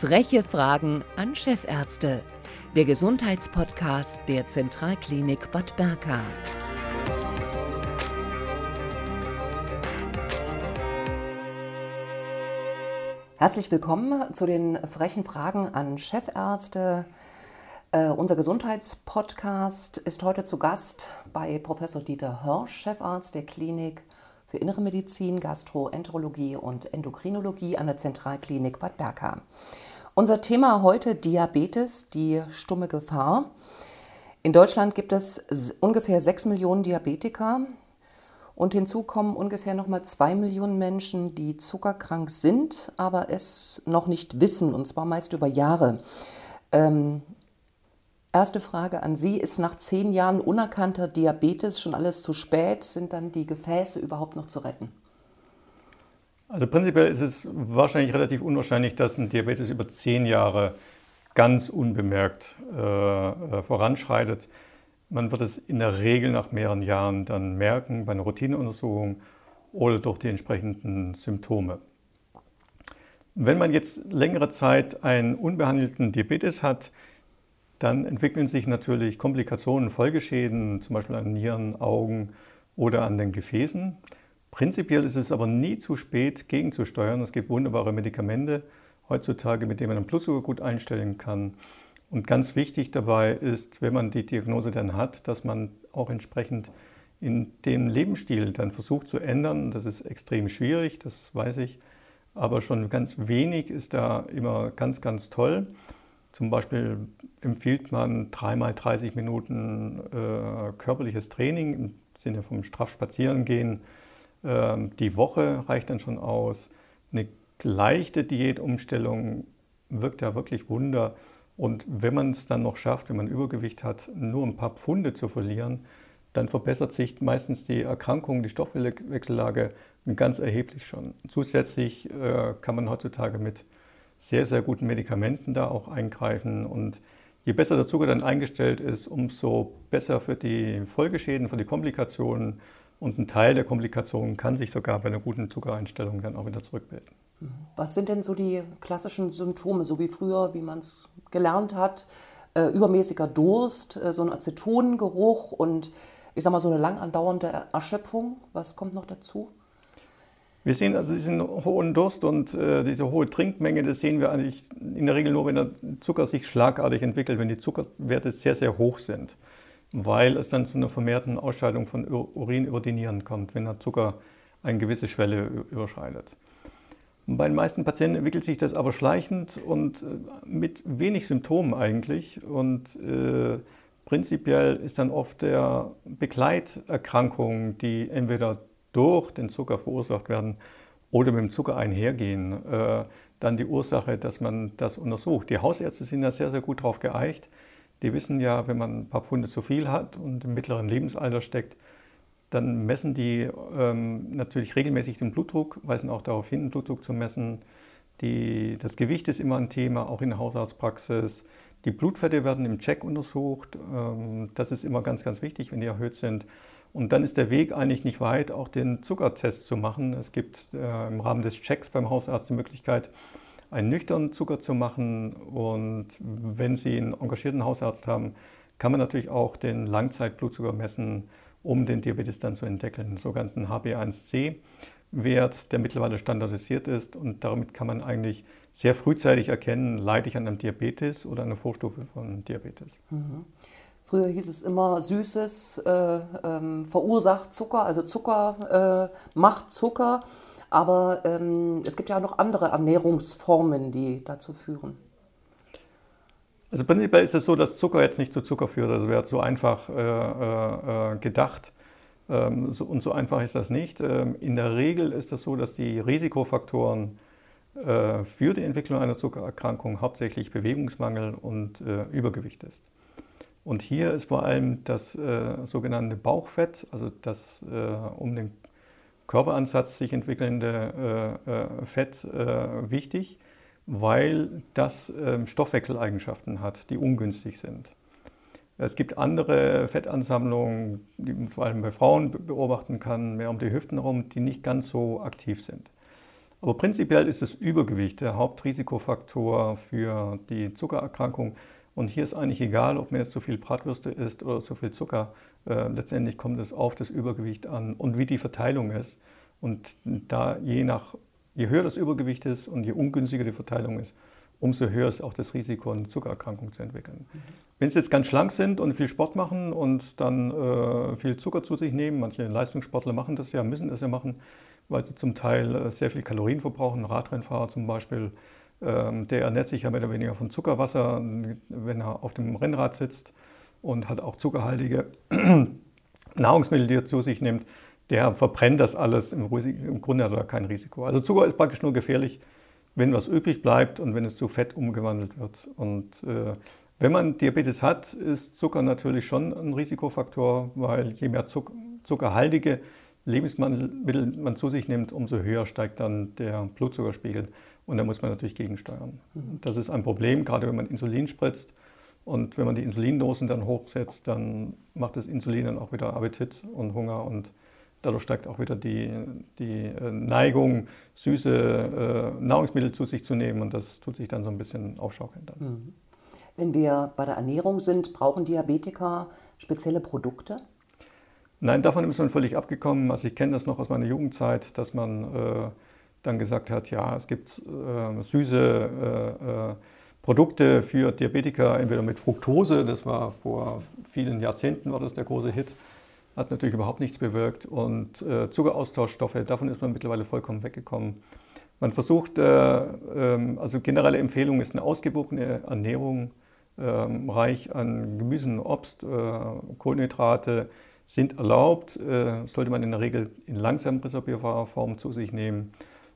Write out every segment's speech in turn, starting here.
Freche Fragen an Chefärzte. Der Gesundheitspodcast der Zentralklinik Bad Berka. Herzlich willkommen zu den frechen Fragen an Chefärzte. Äh, unser Gesundheitspodcast ist heute zu Gast bei Professor Dieter Hörsch, Chefarzt der Klinik für Innere Medizin, Gastroenterologie und Endokrinologie an der Zentralklinik Bad Berka. Unser Thema heute Diabetes, die stumme Gefahr. In Deutschland gibt es ungefähr 6 Millionen Diabetiker und hinzu kommen ungefähr nochmal 2 Millionen Menschen, die zuckerkrank sind, aber es noch nicht wissen, und zwar meist über Jahre. Ähm, Erste Frage an Sie, ist nach zehn Jahren unerkannter Diabetes schon alles zu spät? Sind dann die Gefäße überhaupt noch zu retten? Also prinzipiell ist es wahrscheinlich relativ unwahrscheinlich, dass ein Diabetes über zehn Jahre ganz unbemerkt äh, äh voranschreitet. Man wird es in der Regel nach mehreren Jahren dann merken bei einer Routineuntersuchung oder durch die entsprechenden Symptome. Wenn man jetzt längere Zeit einen unbehandelten Diabetes hat, dann entwickeln sich natürlich Komplikationen, Folgeschäden, zum Beispiel an Nieren, Augen oder an den Gefäßen. Prinzipiell ist es aber nie zu spät, gegenzusteuern. Es gibt wunderbare Medikamente heutzutage, mit denen man Blutzucker gut einstellen kann. Und ganz wichtig dabei ist, wenn man die Diagnose dann hat, dass man auch entsprechend in dem Lebensstil dann versucht zu ändern. Das ist extrem schwierig, das weiß ich. Aber schon ganz wenig ist da immer ganz, ganz toll. Zum Beispiel empfiehlt man dreimal 30 Minuten äh, körperliches Training im Sinne vom Strafspazierengehen. Ähm, die Woche reicht dann schon aus. Eine leichte Diätumstellung wirkt ja wirklich Wunder. Und wenn man es dann noch schafft, wenn man Übergewicht hat, nur ein paar Pfunde zu verlieren, dann verbessert sich meistens die Erkrankung, die Stoffwechsellage ganz erheblich schon. Zusätzlich äh, kann man heutzutage mit sehr, sehr guten Medikamenten da auch eingreifen. Und je besser der Zucker dann eingestellt ist, umso besser für die Folgeschäden, für die Komplikationen. Und ein Teil der Komplikationen kann sich sogar bei einer guten Zuckereinstellung dann auch wieder zurückbilden. Was sind denn so die klassischen Symptome, so wie früher, wie man es gelernt hat? Äh, übermäßiger Durst, äh, so ein Acetongeruch und ich sag mal so eine lang andauernde Erschöpfung. Was kommt noch dazu? Wir sehen also diesen hohen Durst und äh, diese hohe Trinkmenge, das sehen wir eigentlich in der Regel nur, wenn der Zucker sich schlagartig entwickelt, wenn die Zuckerwerte sehr, sehr hoch sind, weil es dann zu einer vermehrten Ausscheidung von Urin über die Nieren kommt, wenn der Zucker eine gewisse Schwelle überschreitet. Bei den meisten Patienten entwickelt sich das aber schleichend und äh, mit wenig Symptomen eigentlich und äh, prinzipiell ist dann oft der Begleiterkrankung, die entweder durch den Zucker verursacht werden oder mit dem Zucker einhergehen, äh, dann die Ursache, dass man das untersucht. Die Hausärzte sind ja sehr, sehr gut darauf geeicht. Die wissen ja, wenn man ein paar Pfunde zu viel hat und im mittleren Lebensalter steckt, dann messen die ähm, natürlich regelmäßig den Blutdruck, weisen auch darauf hin, den Blutdruck zu messen. Die, das Gewicht ist immer ein Thema, auch in der Hausarztpraxis. Die Blutfette werden im Check untersucht. Ähm, das ist immer ganz, ganz wichtig, wenn die erhöht sind. Und dann ist der Weg eigentlich nicht weit, auch den Zuckertest zu machen. Es gibt äh, im Rahmen des Checks beim Hausarzt die Möglichkeit, einen nüchternen Zucker zu machen. Und wenn Sie einen engagierten Hausarzt haben, kann man natürlich auch den Langzeitblutzucker messen, um den Diabetes dann zu entdecken, den sogenannten HB1C-Wert, der mittlerweile standardisiert ist. Und damit kann man eigentlich sehr frühzeitig erkennen, leide ich an einem Diabetes oder einer Vorstufe von Diabetes. Mhm. Früher hieß es immer, Süßes äh, ähm, verursacht Zucker, also Zucker äh, macht Zucker. Aber ähm, es gibt ja noch andere Ernährungsformen, die dazu führen. Also prinzipiell ist es so, dass Zucker jetzt nicht zu Zucker führt. Also wäre zu einfach äh, äh, äh, gedacht. Ähm, so, und so einfach ist das nicht. Ähm, in der Regel ist es so, dass die Risikofaktoren äh, für die Entwicklung einer Zuckererkrankung hauptsächlich Bewegungsmangel und Übergewicht ist. Und hier ist vor allem das äh, sogenannte Bauchfett, also das äh, um den Körperansatz sich entwickelnde äh, äh Fett äh, wichtig, weil das ähm, Stoffwechseleigenschaften hat, die ungünstig sind. Es gibt andere Fettansammlungen, die man vor allem bei Frauen beobachten kann, mehr um die Hüften herum, die nicht ganz so aktiv sind. Aber prinzipiell ist das Übergewicht der Hauptrisikofaktor für die Zuckererkrankung. Und hier ist eigentlich egal, ob man jetzt so viel Bratwürste isst oder so viel Zucker. Äh, letztendlich kommt es auf das Übergewicht an und wie die Verteilung ist. Und da je nach, je höher das Übergewicht ist und je ungünstiger die Verteilung ist, umso höher ist auch das Risiko, eine Zuckererkrankung zu entwickeln. Mhm. Wenn Sie jetzt ganz schlank sind und viel Sport machen und dann äh, viel Zucker zu sich nehmen, manche Leistungssportler machen das ja, müssen das ja machen, weil sie zum Teil äh, sehr viel Kalorien verbrauchen. Ein Radrennfahrer zum Beispiel, ähm, der ernährt sich ja mehr oder weniger von Zuckerwasser, wenn er auf dem Rennrad sitzt und hat auch zuckerhaltige Nahrungsmittel, die er zu sich nimmt. Der verbrennt das alles. Im, im Grunde hat er kein Risiko. Also Zucker ist praktisch nur gefährlich, wenn was übrig bleibt und wenn es zu Fett umgewandelt wird. Und äh, wenn man Diabetes hat, ist Zucker natürlich schon ein Risikofaktor, weil je mehr Zucker, zuckerhaltige Lebensmittel man zu sich nimmt, umso höher steigt dann der Blutzuckerspiegel. Und da muss man natürlich gegensteuern. Mhm. Das ist ein Problem, gerade wenn man Insulin spritzt. Und wenn man die Insulindosen dann hochsetzt, dann macht das Insulin dann auch wieder Appetit und Hunger und dadurch steigt auch wieder die, die äh, Neigung, süße äh, Nahrungsmittel zu sich zu nehmen und das tut sich dann so ein bisschen aufschaukeln. Dann. Mhm. Wenn wir bei der Ernährung sind, brauchen Diabetiker spezielle Produkte? Nein, davon ist man völlig abgekommen. Also ich kenne das noch aus meiner Jugendzeit, dass man äh, dann gesagt hat, ja, es gibt äh, süße äh, äh, Produkte für Diabetiker, entweder mit Fructose, das war vor vielen Jahrzehnten war das der große Hit, hat natürlich überhaupt nichts bewirkt. Und äh, Zuckeraustauschstoffe, davon ist man mittlerweile vollkommen weggekommen. Man versucht, äh, ähm, also generelle Empfehlung ist eine ausgewogene Ernährung, ähm, reich an Gemüsen, Obst, Kohlenhydrate, sind erlaubt, äh, sollte man in der Regel in langsam resorbierbarer Form zu sich nehmen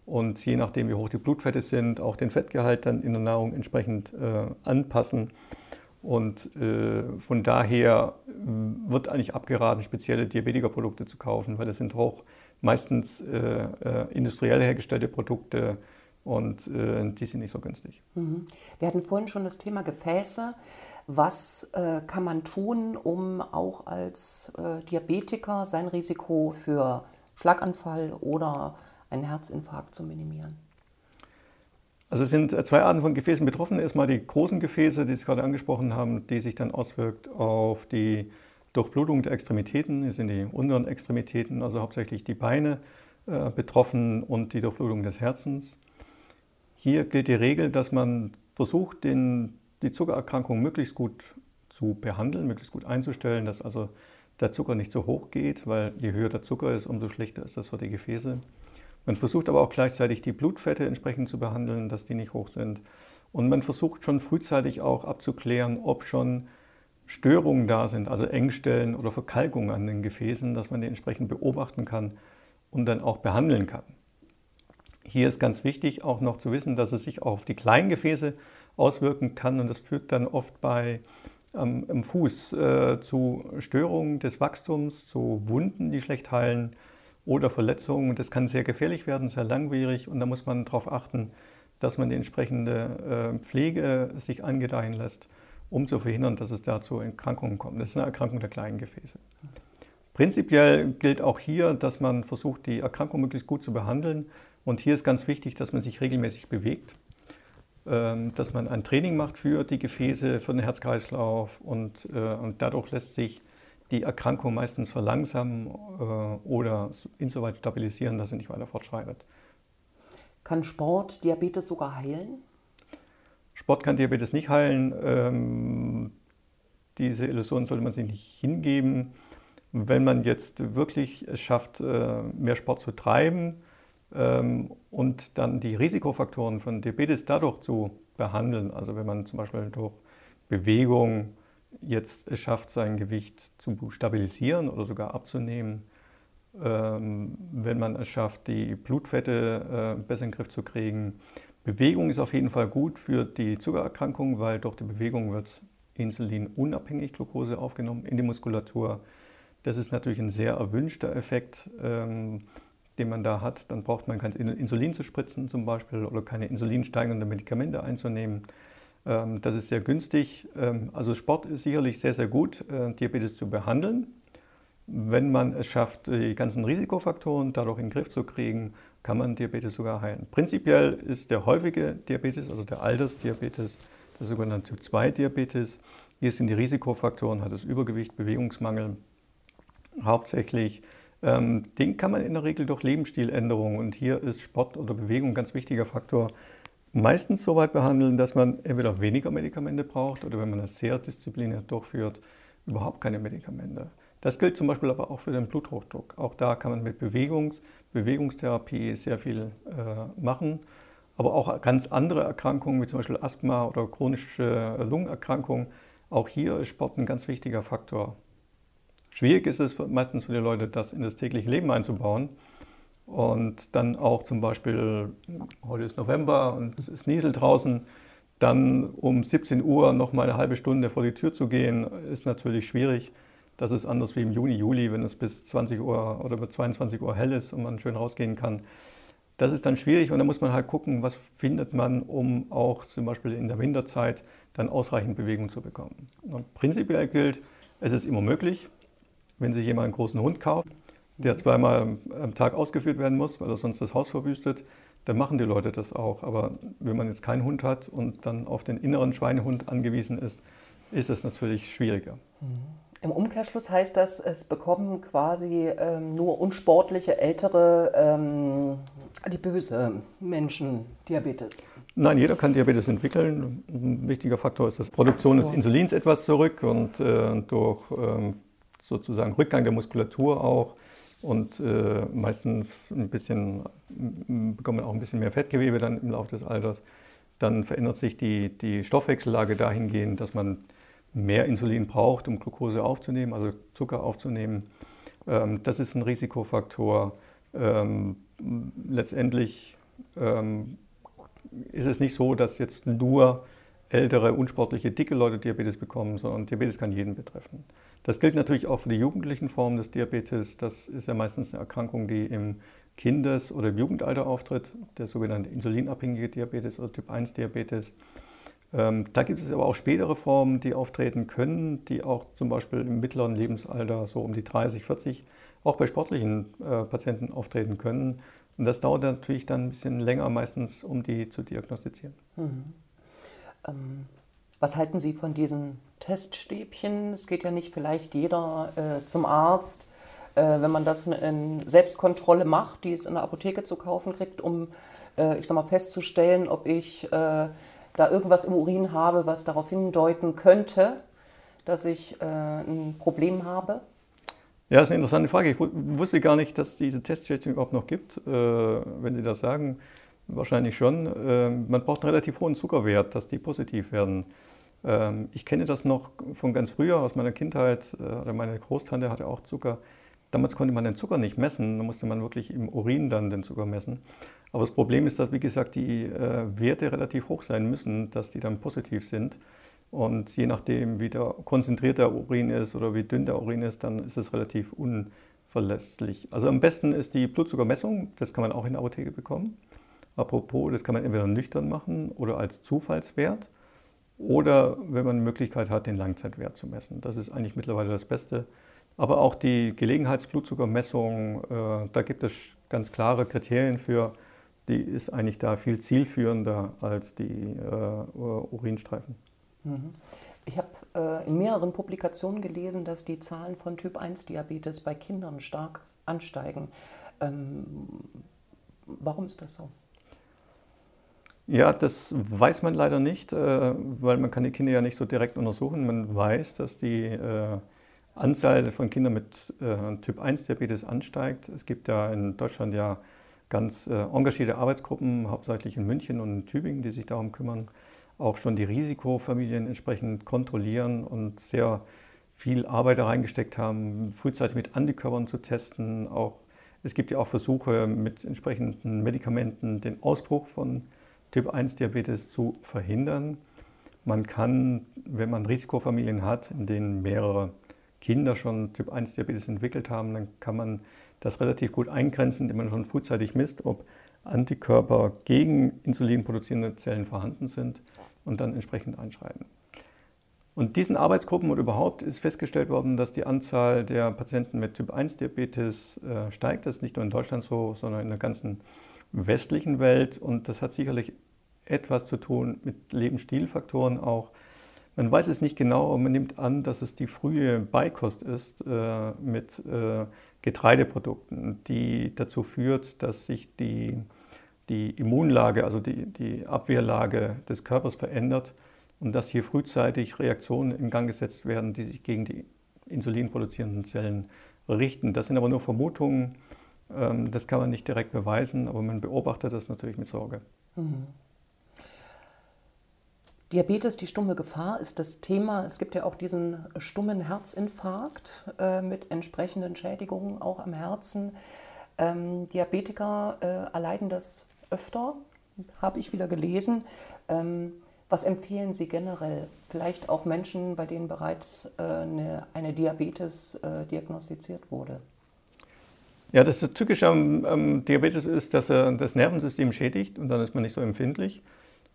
und je nachdem, wie hoch die Blutfette sind, auch den Fettgehalt dann in der Nahrung entsprechend äh, anpassen. Und äh, von daher äh, wird eigentlich abgeraten, spezielle Diabetikerprodukte zu kaufen, weil das sind auch meistens äh, äh, industriell hergestellte Produkte und die sind nicht so günstig. Mhm. Wir hatten vorhin schon das Thema Gefäße. Was äh, kann man tun, um auch als äh, Diabetiker sein Risiko für Schlaganfall oder einen Herzinfarkt zu minimieren? Also es sind zwei Arten von Gefäßen betroffen. Erstmal die großen Gefäße, die Sie gerade angesprochen haben, die sich dann auswirkt auf die Durchblutung der Extremitäten. Es sind die unteren Extremitäten, also hauptsächlich die Beine äh, betroffen und die Durchblutung des Herzens. Hier gilt die Regel, dass man versucht, den die Zuckererkrankung möglichst gut zu behandeln, möglichst gut einzustellen, dass also der Zucker nicht so hoch geht, weil je höher der Zucker ist, umso schlechter ist das für die Gefäße. Man versucht aber auch gleichzeitig die Blutfette entsprechend zu behandeln, dass die nicht hoch sind. Und man versucht schon frühzeitig auch abzuklären, ob schon Störungen da sind, also Engstellen oder Verkalkungen an den Gefäßen, dass man die entsprechend beobachten kann und dann auch behandeln kann. Hier ist ganz wichtig auch noch zu wissen, dass es sich auch auf die kleinen Gefäße auswirken kann. Und das führt dann oft bei ähm, im Fuß äh, zu Störungen des Wachstums, zu Wunden, die schlecht heilen oder Verletzungen. Das kann sehr gefährlich werden, sehr langwierig und da muss man darauf achten, dass man die entsprechende äh, Pflege sich angedeihen lässt, um zu verhindern, dass es dazu Erkrankungen kommt. Das ist eine Erkrankung der kleinen Gefäße. Prinzipiell gilt auch hier, dass man versucht, die Erkrankung möglichst gut zu behandeln. Und hier ist ganz wichtig, dass man sich regelmäßig bewegt. Ähm, dass man ein Training macht für die Gefäße, für den Herzkreislauf und, äh, und dadurch lässt sich die Erkrankung meistens verlangsamen äh, oder insoweit stabilisieren, dass sie nicht weiter fortschreitet. Kann Sport Diabetes sogar heilen? Sport kann Diabetes nicht heilen. Ähm, diese Illusion sollte man sich nicht hingeben. Wenn man jetzt wirklich es schafft, äh, mehr Sport zu treiben, ähm, und dann die Risikofaktoren von Diabetes dadurch zu behandeln. Also wenn man zum Beispiel durch Bewegung jetzt es schafft, sein Gewicht zu stabilisieren oder sogar abzunehmen, ähm, wenn man es schafft, die Blutfette äh, besser in den Griff zu kriegen. Bewegung ist auf jeden Fall gut für die Zuckererkrankung, weil durch die Bewegung wird Insulin unabhängig Glucose aufgenommen in die Muskulatur. Das ist natürlich ein sehr erwünschter Effekt. Ähm, den man da hat, dann braucht man kein Insulin zu spritzen zum Beispiel oder keine insulinsteigenden Medikamente einzunehmen. Ähm, das ist sehr günstig. Ähm, also Sport ist sicherlich sehr, sehr gut, äh, Diabetes zu behandeln. Wenn man es schafft, die ganzen Risikofaktoren dadurch in den Griff zu kriegen kann man Diabetes sogar heilen. Prinzipiell ist der häufige Diabetes, also der Altersdiabetes, der sogenannte Typ-2-Diabetes. Hier sind die Risikofaktoren, hat das Übergewicht, Bewegungsmangel hauptsächlich. Ähm, den kann man in der Regel durch Lebensstiländerungen und hier ist Sport oder Bewegung ein ganz wichtiger Faktor. Meistens so weit behandeln, dass man entweder weniger Medikamente braucht oder wenn man das sehr diszipliniert durchführt, überhaupt keine Medikamente. Das gilt zum Beispiel aber auch für den Bluthochdruck. Auch da kann man mit Bewegungs Bewegungstherapie sehr viel äh, machen. Aber auch ganz andere Erkrankungen, wie zum Beispiel Asthma oder chronische Lungenerkrankungen, auch hier ist Sport ein ganz wichtiger Faktor. Schwierig ist es meistens für die Leute, das in das tägliche Leben einzubauen. Und dann auch zum Beispiel, heute ist November und es ist Niesel draußen, dann um 17 Uhr noch mal eine halbe Stunde vor die Tür zu gehen, ist natürlich schwierig. Das ist anders wie im Juni, Juli, wenn es bis 20 Uhr oder bis 22 Uhr hell ist und man schön rausgehen kann. Das ist dann schwierig und da muss man halt gucken, was findet man, um auch zum Beispiel in der Winterzeit dann ausreichend Bewegung zu bekommen. Und prinzipiell gilt, es ist immer möglich, wenn sich jemand einen großen Hund kauft, der zweimal am Tag ausgeführt werden muss, weil er sonst das Haus verwüstet, dann machen die Leute das auch. Aber wenn man jetzt keinen Hund hat und dann auf den inneren Schweinehund angewiesen ist, ist es natürlich schwieriger. Im Umkehrschluss heißt das, es bekommen quasi ähm, nur unsportliche, ältere, ähm, adipöse Menschen Diabetes. Nein, jeder kann Diabetes entwickeln. Ein wichtiger Faktor ist, dass Produktion so. des Insulins etwas zurück und äh, durch ähm, sozusagen Rückgang der Muskulatur auch und äh, meistens ein bisschen, bekommt man auch ein bisschen mehr Fettgewebe dann im Laufe des Alters. Dann verändert sich die, die Stoffwechsellage dahingehend, dass man mehr Insulin braucht, um Glucose aufzunehmen, also Zucker aufzunehmen. Ähm, das ist ein Risikofaktor. Ähm, letztendlich ähm, ist es nicht so, dass jetzt nur ältere, unsportliche, dicke Leute Diabetes bekommen, sondern Diabetes kann jeden betreffen. Das gilt natürlich auch für die jugendlichen Formen des Diabetes. Das ist ja meistens eine Erkrankung, die im Kindes- oder im Jugendalter auftritt, der sogenannte insulinabhängige Diabetes oder Typ-1-Diabetes. Ähm, da gibt es aber auch spätere Formen, die auftreten können, die auch zum Beispiel im mittleren Lebensalter, so um die 30, 40, auch bei sportlichen äh, Patienten auftreten können. Und das dauert natürlich dann ein bisschen länger meistens, um die zu diagnostizieren. Mhm. Ähm, was halten Sie von diesen Teststäbchen? Es geht ja nicht vielleicht jeder äh, zum Arzt, äh, wenn man das in Selbstkontrolle macht, die es in der Apotheke zu kaufen kriegt, um, äh, ich sag mal, festzustellen, ob ich äh, da irgendwas im Urin habe, was darauf hindeuten könnte, dass ich äh, ein Problem habe? Ja, das ist eine interessante Frage. Ich wusste gar nicht, dass es diese Testschätzung überhaupt noch gibt. Äh, wenn Sie das sagen, wahrscheinlich schon. Äh, man braucht einen relativ hohen Zuckerwert, dass die positiv werden. Ähm, ich kenne das noch von ganz früher aus meiner Kindheit. Äh, meine Großtante hatte auch Zucker. Damals konnte man den Zucker nicht messen, da musste man wirklich im Urin dann den Zucker messen. Aber das Problem ist, dass, wie gesagt, die äh, Werte relativ hoch sein müssen, dass die dann positiv sind. Und je nachdem, wie der konzentriert der Urin ist oder wie dünn der Urin ist, dann ist es relativ unverlässlich. Also am besten ist die Blutzuckermessung, das kann man auch in der Apotheke bekommen. Apropos, das kann man entweder nüchtern machen oder als Zufallswert oder wenn man die Möglichkeit hat, den Langzeitwert zu messen. Das ist eigentlich mittlerweile das Beste. Aber auch die Gelegenheitsblutzuckermessung, äh, da gibt es ganz klare Kriterien für, die ist eigentlich da viel zielführender als die äh, Urinstreifen. Mhm. Ich habe äh, in mehreren Publikationen gelesen, dass die Zahlen von Typ-1-Diabetes bei Kindern stark ansteigen. Ähm, warum ist das so? Ja, das weiß man leider nicht, äh, weil man kann die Kinder ja nicht so direkt untersuchen. Man weiß, dass die äh, Anzahl von Kindern mit äh, Typ-1-Diabetes ansteigt. Es gibt ja in Deutschland ja ganz engagierte Arbeitsgruppen, hauptsächlich in München und in Tübingen, die sich darum kümmern, auch schon die Risikofamilien entsprechend kontrollieren und sehr viel Arbeit da reingesteckt haben, frühzeitig mit Antikörpern zu testen. Auch, es gibt ja auch Versuche mit entsprechenden Medikamenten den Ausbruch von Typ-1-Diabetes zu verhindern. Man kann, wenn man Risikofamilien hat, in denen mehrere Kinder schon Typ-1-Diabetes entwickelt haben, dann kann man das relativ gut eingrenzen, indem man schon frühzeitig misst, ob Antikörper gegen Insulin produzierende Zellen vorhanden sind und dann entsprechend einschreiten. Und diesen Arbeitsgruppen und überhaupt ist festgestellt worden, dass die Anzahl der Patienten mit Typ-1-Diabetes äh, steigt. Das ist nicht nur in Deutschland so, sondern in der ganzen westlichen Welt und das hat sicherlich etwas zu tun mit Lebensstilfaktoren auch. Man weiß es nicht genau, aber man nimmt an, dass es die frühe Beikost ist äh, mit äh, Getreideprodukten, die dazu führt, dass sich die, die Immunlage, also die, die Abwehrlage des Körpers verändert und dass hier frühzeitig Reaktionen in Gang gesetzt werden, die sich gegen die insulinproduzierenden Zellen richten. Das sind aber nur Vermutungen, ähm, das kann man nicht direkt beweisen, aber man beobachtet das natürlich mit Sorge. Mhm. Diabetes, die stumme Gefahr, ist das Thema. Es gibt ja auch diesen stummen Herzinfarkt äh, mit entsprechenden Schädigungen auch am Herzen. Ähm, Diabetiker äh, erleiden das öfter, habe ich wieder gelesen. Ähm, was empfehlen Sie generell? Vielleicht auch Menschen, bei denen bereits äh, eine, eine, Diabetes äh, diagnostiziert wurde? Ja, das Tückische am, am Diabetes ist, dass er das Nervensystem schädigt und dann ist man nicht so empfindlich.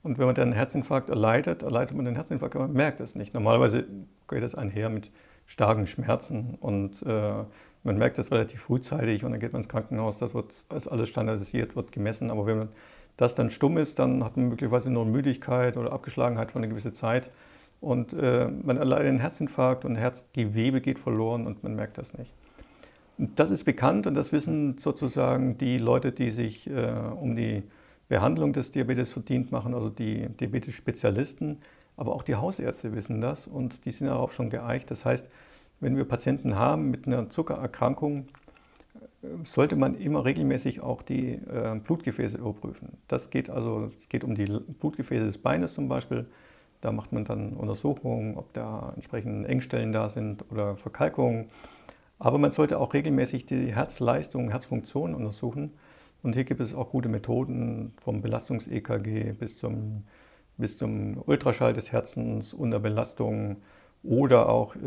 Und wenn man dann einen Herzinfarkt erleidet, erleidet man den Herzinfarkt, aber man merkt es nicht. Normalerweise geht das einher mit starken Schmerzen und äh, man merkt das relativ frühzeitig und dann geht man ins Krankenhaus, das wird ist alles standardisiert, wird gemessen. Aber wenn man das dann stumm ist, dann hat man möglicherweise nur Müdigkeit oder Abgeschlagenheit für eine gewisse Zeit und äh, man erleidet einen Herzinfarkt und Herzgewebe geht verloren und man merkt das nicht. Das ist bekannt und das wissen sozusagen die Leute, die sich äh, um die Behandlung des Diabetes verdient machen, also die Diabetes-Spezialisten, aber auch die Hausärzte wissen das und die sind darauf schon geeicht. Das heißt, wenn wir Patienten haben mit einer Zuckererkrankung, sollte man immer regelmäßig auch die äh, Blutgefäße überprüfen. Das geht also, es geht um die Blutgefäße des Beines zum Beispiel. Da macht man dann Untersuchungen, ob da entsprechende Engstellen da sind oder Verkalkungen. Aber man sollte auch regelmäßig die Herzleistung, Herzfunktion untersuchen und hier gibt es auch gute Methoden vom Belastungs-EKG bis zum, bis zum Ultraschall des Herzens unter Belastung oder auch äh,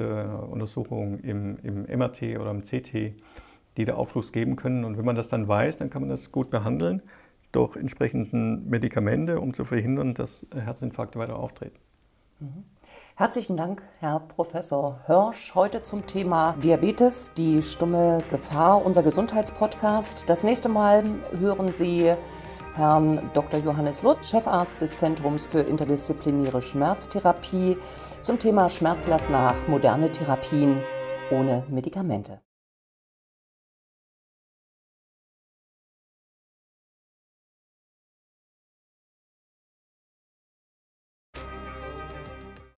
Untersuchungen im, im MRT oder im CT, die da Aufschluss geben können. Und wenn man das dann weiß, dann kann man das gut behandeln durch entsprechenden Medikamente, um zu verhindern, dass Herzinfarkte weiter auftreten. Mhm. Herzlichen Dank, Herr Professor Hörsch. Heute zum Thema Diabetes, die stumme Gefahr, unser Gesundheitspodcast. Das nächste Mal hören Sie Herrn Dr. Johannes Lutz, Chefarzt des Zentrums für interdisziplinäre Schmerztherapie, zum Thema Schmerzlass nach moderne Therapien ohne Medikamente.